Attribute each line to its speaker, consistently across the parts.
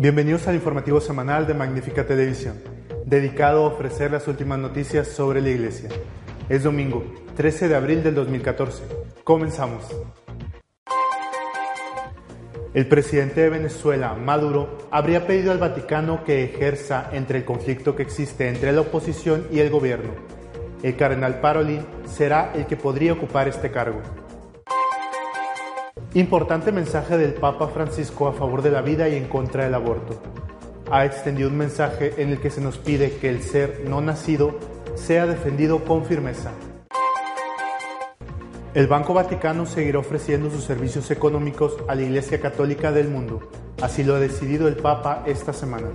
Speaker 1: Bienvenidos al informativo semanal de Magnífica Televisión, dedicado a ofrecer las últimas noticias sobre la Iglesia. Es domingo, 13 de abril del 2014. Comenzamos. El presidente de Venezuela, Maduro, habría pedido al Vaticano que ejerza entre el conflicto que existe entre la oposición y el gobierno. El cardenal Parolin será el que podría ocupar este cargo. Importante mensaje del Papa Francisco a favor de la vida y en contra del aborto. Ha extendido un mensaje en el que se nos pide que el ser no nacido sea defendido con firmeza. El Banco Vaticano seguirá ofreciendo sus servicios económicos a la Iglesia Católica del mundo. Así lo ha decidido el Papa esta semana.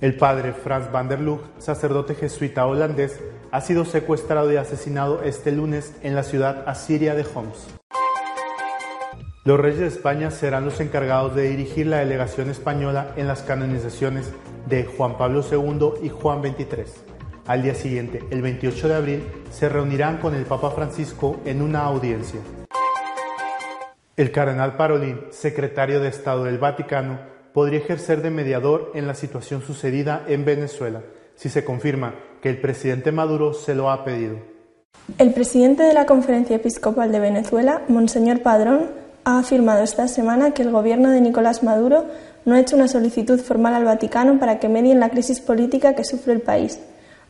Speaker 1: El padre Franz van der Lug, sacerdote jesuita holandés, ha sido secuestrado y asesinado este lunes en la ciudad asiria de Homs. Los reyes de España serán los encargados de dirigir la delegación española en las canonizaciones de Juan Pablo II y Juan XXIII. Al día siguiente, el 28 de abril, se reunirán con el Papa Francisco en una audiencia. El cardenal Parolin, secretario de Estado del Vaticano, podría ejercer de mediador en la situación sucedida en Venezuela, si se confirma que el presidente Maduro se lo ha pedido.
Speaker 2: El presidente de la Conferencia Episcopal de Venezuela, Monseñor Padrón, ha afirmado esta semana que el gobierno de Nicolás Maduro no ha hecho una solicitud formal al Vaticano para que medie en la crisis política que sufre el país,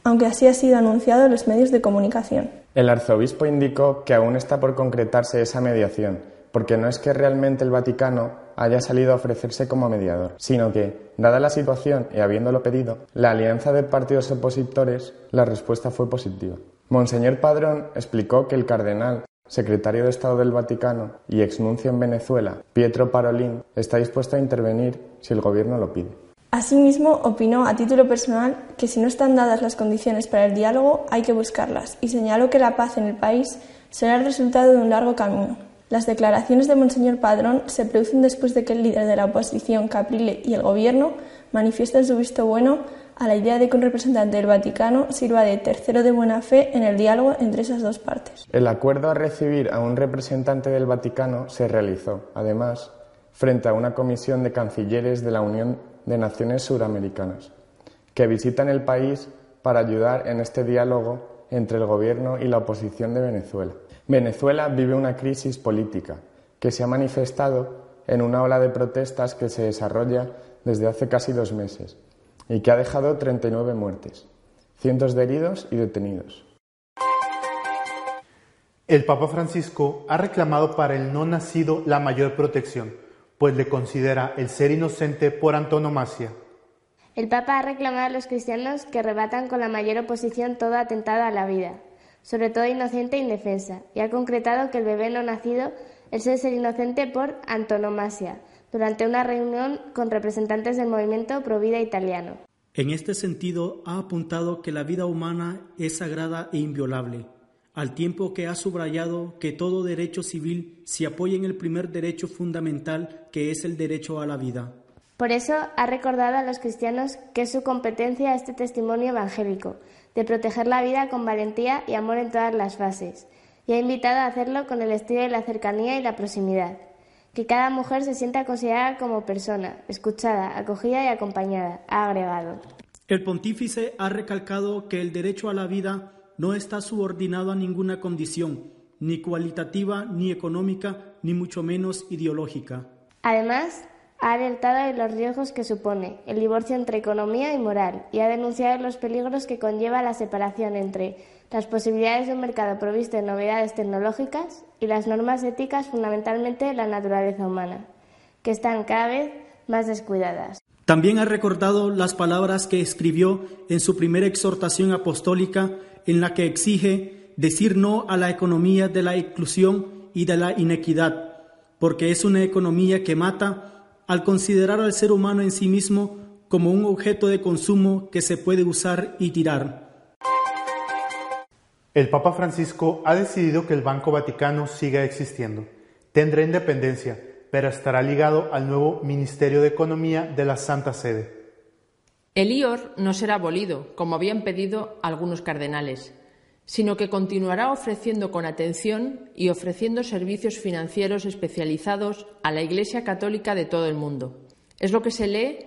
Speaker 2: aunque así ha sido anunciado en los medios de comunicación.
Speaker 3: El arzobispo indicó que aún está por concretarse esa mediación, porque no es que realmente el Vaticano haya salido a ofrecerse como mediador, sino que, dada la situación y habiéndolo pedido, la alianza de partidos opositores, la respuesta fue positiva. Monseñor Padrón explicó que el cardenal secretario de Estado del Vaticano y exnuncio en Venezuela, Pietro Parolin, está dispuesto a intervenir si el gobierno lo pide.
Speaker 2: Asimismo, opinó a título personal que si no están dadas las condiciones para el diálogo, hay que buscarlas, y señaló que la paz en el país será el resultado de un largo camino. Las declaraciones de Monseñor Padrón se producen después de que el líder de la oposición, Caprile, y el gobierno manifiesten su visto bueno a la idea de que un representante del Vaticano sirva de tercero de buena fe en el diálogo entre esas dos partes.
Speaker 3: El acuerdo a recibir a un representante del Vaticano se realizó, además, frente a una comisión de cancilleres de la Unión de Naciones Suramericanas, que visitan el país para ayudar en este diálogo entre el gobierno y la oposición de Venezuela. Venezuela vive una crisis política que se ha manifestado en una ola de protestas que se desarrolla desde hace casi dos meses y que ha dejado 39 muertes, cientos de heridos y detenidos.
Speaker 1: El Papa Francisco ha reclamado para el no nacido la mayor protección, pues le considera el ser inocente por antonomasia.
Speaker 4: El Papa ha reclamado a los cristianos que rebatan con la mayor oposición todo atentado a la vida, sobre todo inocente e indefensa, y ha concretado que el bebé no nacido es el ser inocente por antonomasia, durante una reunión con representantes del movimiento Provida italiano.
Speaker 5: En este sentido, ha apuntado que la vida humana es sagrada e inviolable, al tiempo que ha subrayado que todo derecho civil se apoya en el primer derecho fundamental, que es el derecho a la vida.
Speaker 4: Por eso ha recordado a los cristianos que es su competencia este testimonio evangélico, de proteger la vida con valentía y amor en todas las fases, y ha invitado a hacerlo con el estilo de la cercanía y la proximidad que cada mujer se sienta considerada como persona, escuchada, acogida y acompañada, ha agregado.
Speaker 5: El pontífice ha recalcado que el derecho a la vida no está subordinado a ninguna condición, ni cualitativa, ni económica, ni mucho menos ideológica.
Speaker 4: Además, ha alertado de los riesgos que supone el divorcio entre economía y moral y ha denunciado los peligros que conlleva la separación entre las posibilidades de un mercado provisto de novedades tecnológicas y las normas éticas fundamentalmente la naturaleza humana. que están cada vez más descuidadas.
Speaker 5: También ha recordado las palabras que escribió en su primera exhortación apostólica en la que exige decir no a la economía de la exclusión y de la inequidad, porque es una economía que mata al considerar al ser humano en sí mismo como un objeto de consumo que se puede usar y tirar.
Speaker 1: El Papa Francisco ha decidido que el Banco Vaticano siga existiendo. Tendrá independencia, pero estará ligado al nuevo Ministerio de Economía de la Santa Sede.
Speaker 6: El IOR no será abolido, como habían pedido algunos cardenales, sino que continuará ofreciendo con atención y ofreciendo servicios financieros especializados a la Iglesia Católica de todo el mundo. Es lo que se lee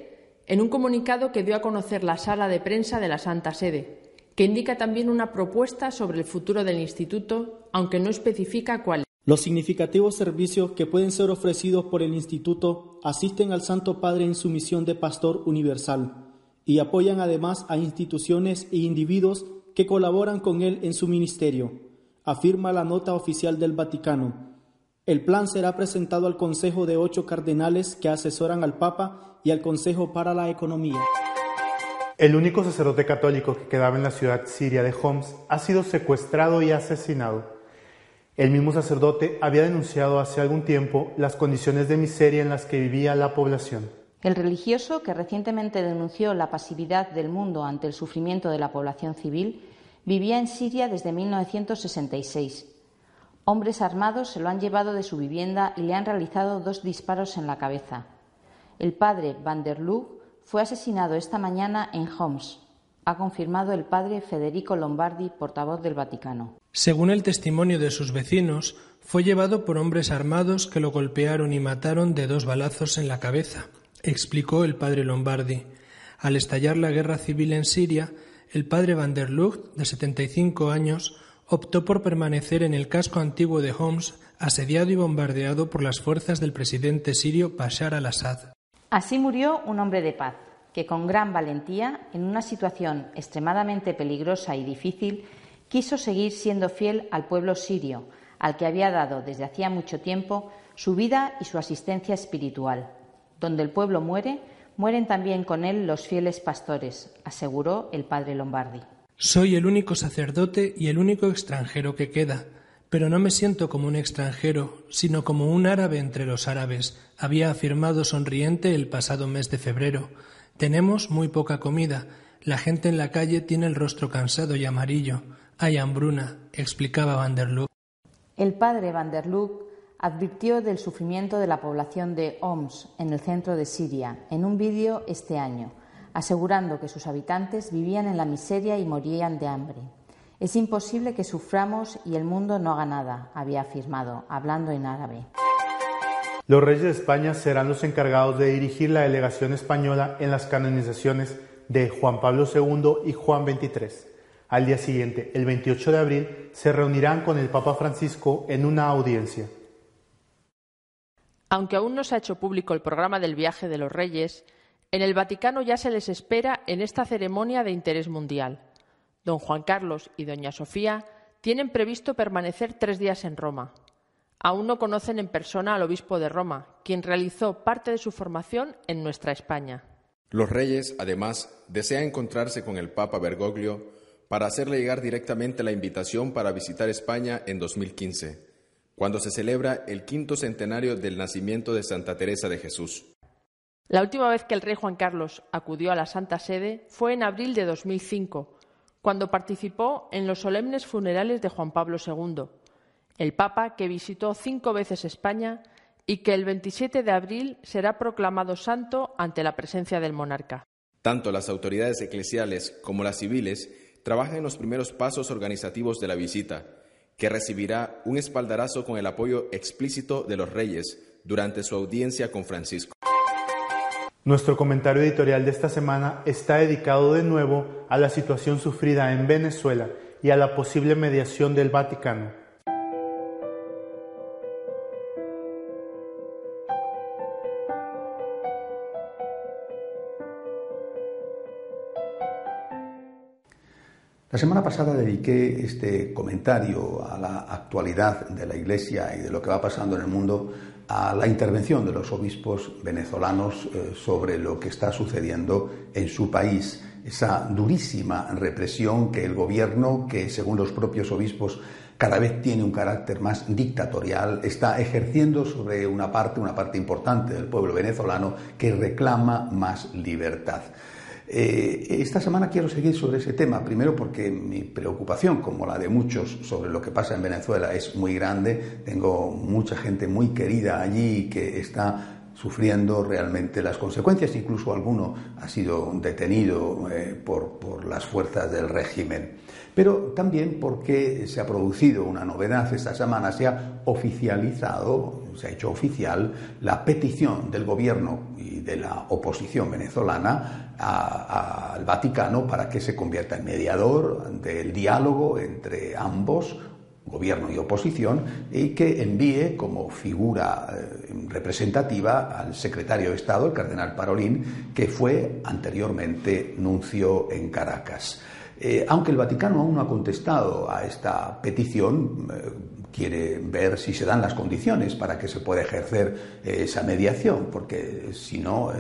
Speaker 6: en un comunicado que dio a conocer la sala de prensa de la Santa Sede, que indica también una propuesta sobre el futuro del instituto, aunque no especifica cuál.
Speaker 5: Los significativos servicios que pueden ser ofrecidos por el instituto asisten al Santo Padre en su misión de pastor universal y apoyan además a instituciones e individuos que colaboran con él en su ministerio, afirma la nota oficial del Vaticano. El plan será presentado al Consejo de ocho cardenales que asesoran al Papa y al Consejo para la Economía.
Speaker 1: El único sacerdote católico que quedaba en la ciudad siria de Homs ha sido secuestrado y asesinado. El mismo sacerdote había denunciado hace algún tiempo las condiciones de miseria en las que vivía la población.
Speaker 7: El religioso, que recientemente denunció la pasividad del mundo ante el sufrimiento de la población civil, vivía en Siria desde 1966. Hombres armados se lo han llevado de su vivienda y le han realizado dos disparos en la cabeza. El padre Van der Lug fue asesinado esta mañana en Homs, ha confirmado el padre Federico Lombardi, portavoz del Vaticano.
Speaker 8: Según el testimonio de sus vecinos, fue llevado por hombres armados que lo golpearon y mataron de dos balazos en la cabeza explicó el padre Lombardi. Al estallar la guerra civil en Siria, el padre Van der Lucht, de 75 años, optó por permanecer en el casco antiguo de Homs, asediado y bombardeado por las fuerzas del presidente sirio Bashar al-Assad.
Speaker 7: Así murió un hombre de paz, que con gran valentía, en una situación extremadamente peligrosa y difícil, quiso seguir siendo fiel al pueblo sirio, al que había dado desde hacía mucho tiempo su vida y su asistencia espiritual. Donde el pueblo muere, mueren también con él los fieles pastores, aseguró el padre Lombardi.
Speaker 8: Soy el único sacerdote y el único extranjero que queda, pero no me siento como un extranjero, sino como un árabe entre los árabes, había afirmado sonriente el pasado mes de febrero. Tenemos muy poca comida, la gente en la calle tiene el rostro cansado y amarillo, hay hambruna, explicaba Van der
Speaker 7: El padre Van der advirtió del sufrimiento de la población de Homs, en el centro de Siria, en un vídeo este año, asegurando que sus habitantes vivían en la miseria y morían de hambre. Es imposible que suframos y el mundo no haga nada, había afirmado, hablando en árabe.
Speaker 1: Los reyes de España serán los encargados de dirigir la delegación española en las canonizaciones de Juan Pablo II y Juan XXIII. Al día siguiente, el 28 de abril, se reunirán con el Papa Francisco en una audiencia.
Speaker 6: Aunque aún no se ha hecho público el programa del viaje de los reyes, en el Vaticano ya se les espera en esta ceremonia de interés mundial. Don Juan Carlos y Doña Sofía tienen previsto permanecer tres días en Roma. Aún no conocen en persona al obispo de Roma, quien realizó parte de su formación en nuestra España.
Speaker 9: Los reyes, además, desean encontrarse con el Papa Bergoglio para hacerle llegar directamente la invitación para visitar España en 2015 cuando se celebra el quinto centenario del nacimiento de Santa Teresa de Jesús.
Speaker 6: La última vez que el rey Juan Carlos acudió a la Santa Sede fue en abril de 2005, cuando participó en los solemnes funerales de Juan Pablo II, el Papa que visitó cinco veces España y que el 27 de abril será proclamado santo ante la presencia del monarca.
Speaker 9: Tanto las autoridades eclesiales como las civiles trabajan en los primeros pasos organizativos de la visita que recibirá un espaldarazo con el apoyo explícito de los reyes durante su audiencia con Francisco.
Speaker 1: Nuestro comentario editorial de esta semana está dedicado de nuevo a la situación sufrida en Venezuela y a la posible mediación del Vaticano.
Speaker 10: La semana pasada dediqué este comentario a la actualidad de la Iglesia y de lo que va pasando en el mundo a la intervención de los obispos venezolanos eh, sobre lo que está sucediendo en su país, esa durísima represión que el gobierno, que según los propios obispos cada vez tiene un carácter más dictatorial, está ejerciendo sobre una parte, una parte importante del pueblo venezolano que reclama más libertad. Eh, esta semana quiero seguir sobre ese tema, primero porque mi preocupación, como la de muchos, sobre lo que pasa en Venezuela es muy grande. Tengo mucha gente muy querida allí que está sufriendo realmente las consecuencias, incluso alguno ha sido detenido eh, por, por las fuerzas del régimen pero también porque se ha producido una novedad esta semana, se ha oficializado, se ha hecho oficial la petición del gobierno y de la oposición venezolana al Vaticano para que se convierta en mediador del diálogo entre ambos gobierno y oposición, y que envíe como figura eh, representativa al secretario de Estado, el cardenal Parolín, que fue anteriormente nuncio en Caracas. Eh, aunque el Vaticano aún no ha contestado a esta petición, eh, quiere ver si se dan las condiciones para que se pueda ejercer eh, esa mediación, porque si no,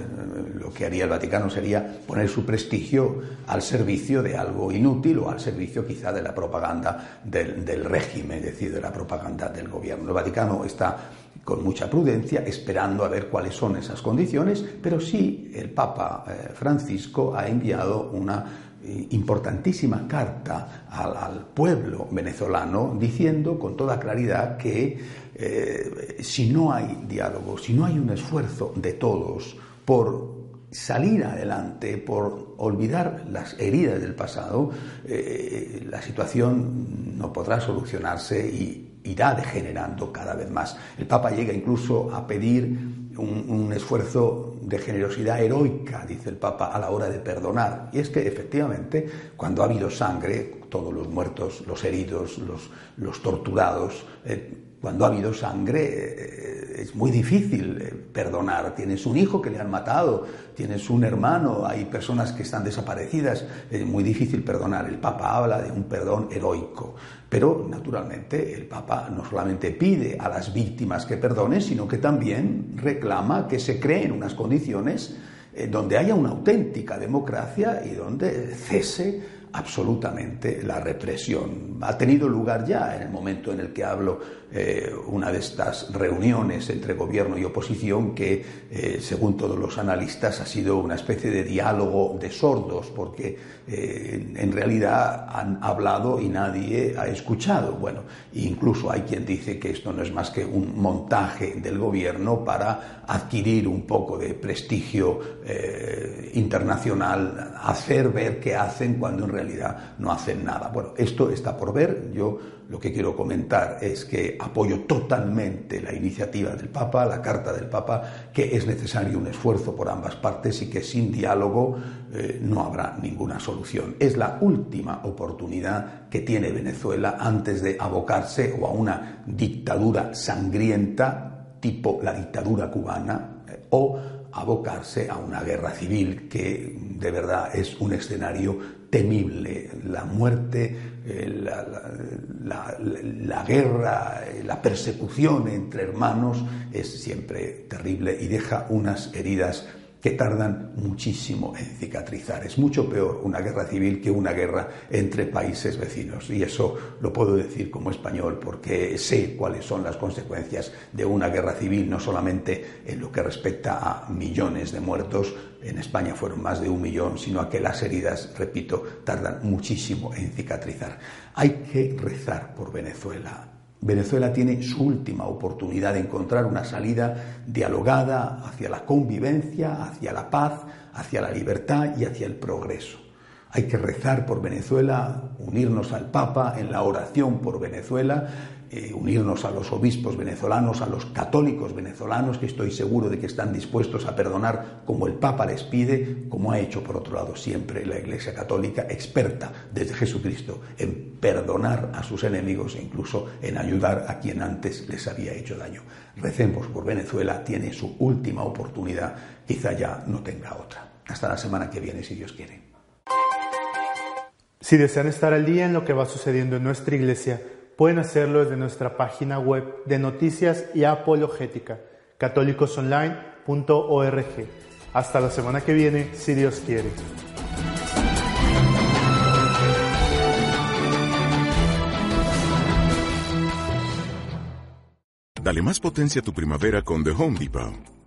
Speaker 10: lo que haría el Vaticano sería poner su prestigio al servicio de algo inútil o al servicio quizá de la propaganda del, régimen, es decir, de la propaganda del gobierno. El Vaticano está con mucha prudencia, esperando a ver cuáles son esas condiciones, pero sí el Papa Francisco ha enviado una importantísima carta al, pueblo venezolano diciendo con toda claridad que eh, si no hay diálogo, si no hay un esfuerzo de todos por salir adelante, por olvidar las heridas del pasado, eh, la situación no podrá solucionarse y irá degenerando cada vez más. El Papa llega incluso a pedir un, esfuerzo de generosidad heroica, dice el Papa, a la hora de perdonar. Y es que efectivamente, cuando ha habido sangre, todos los muertos, los heridos, los, torturados, eh, cuando ha habido sangre eh, es muy difícil eh, perdonar. Tienes un hijo que le han matado, tienes un hermano, hay personas que están desaparecidas, es muy difícil perdonar. El Papa habla de un perdón heroico. Pero, naturalmente, el Papa no solamente pide a las víctimas que perdonen, sino que también reclama que se creen unas condiciones eh, donde haya una auténtica democracia y donde cese absolutamente la represión. Ha tenido lugar ya en el momento en el que hablo eh, una de estas reuniones entre gobierno y oposición que, eh, según todos los analistas, ha sido una especie de diálogo de sordos, porque eh, en realidad han hablado y nadie ha escuchado. Bueno, incluso hay quien dice que esto no es más que un montaje del gobierno para adquirir un poco de prestigio internacional, hacer ver que hacen cuando en realidad no hacen nada. Bueno, esto está por ver. Yo lo que quiero comentar es que apoyo totalmente la iniciativa del Papa, la carta del Papa, que es necesario un esfuerzo por ambas partes y que sin diálogo eh, no habrá ninguna solución. Es la última oportunidad que tiene Venezuela antes de abocarse o a una dictadura sangrienta tipo la dictadura cubana eh, o abocarse a una guerra civil que de verdad es un escenario temible. La muerte, eh, la, la, guerra, eh, la persecución entre hermanos es siempre terrible y deja unas heridas que tardan muchísimo en cicatrizar. Es mucho peor una guerra civil que una guerra entre países vecinos. Y eso lo puedo decir como español porque sé cuáles son las consecuencias de una guerra civil, no solamente en lo que respecta a millones de muertos, en España fueron más de un millón, sino a que las heridas, repito, tardan muchísimo en cicatrizar. Hay que rezar por Venezuela Venezuela tiene su última oportunidad de encontrar una salida dialogada hacia la convivencia, hacia la paz, hacia la libertad y hacia el progreso. Hay que rezar por Venezuela, unirnos al Papa en la oración por Venezuela eh, unirnos a los obispos venezolanos, a los católicos venezolanos, que estoy seguro de que están dispuestos a perdonar como el Papa les pide, como ha hecho por otro lado siempre la Iglesia Católica, experta desde Jesucristo en perdonar a sus enemigos e incluso en ayudar a quien antes les había hecho daño. Recemos por Venezuela, tiene su última oportunidad, quizá ya no tenga otra. Hasta la semana que viene, si Dios quiere.
Speaker 1: Si desean estar al día en lo que va sucediendo en nuestra iglesia, pueden hacerlo desde nuestra página web de noticias y apologética católicosonline.org. Hasta la semana que viene, si Dios quiere.
Speaker 11: Dale más potencia a tu primavera con The Home Depot.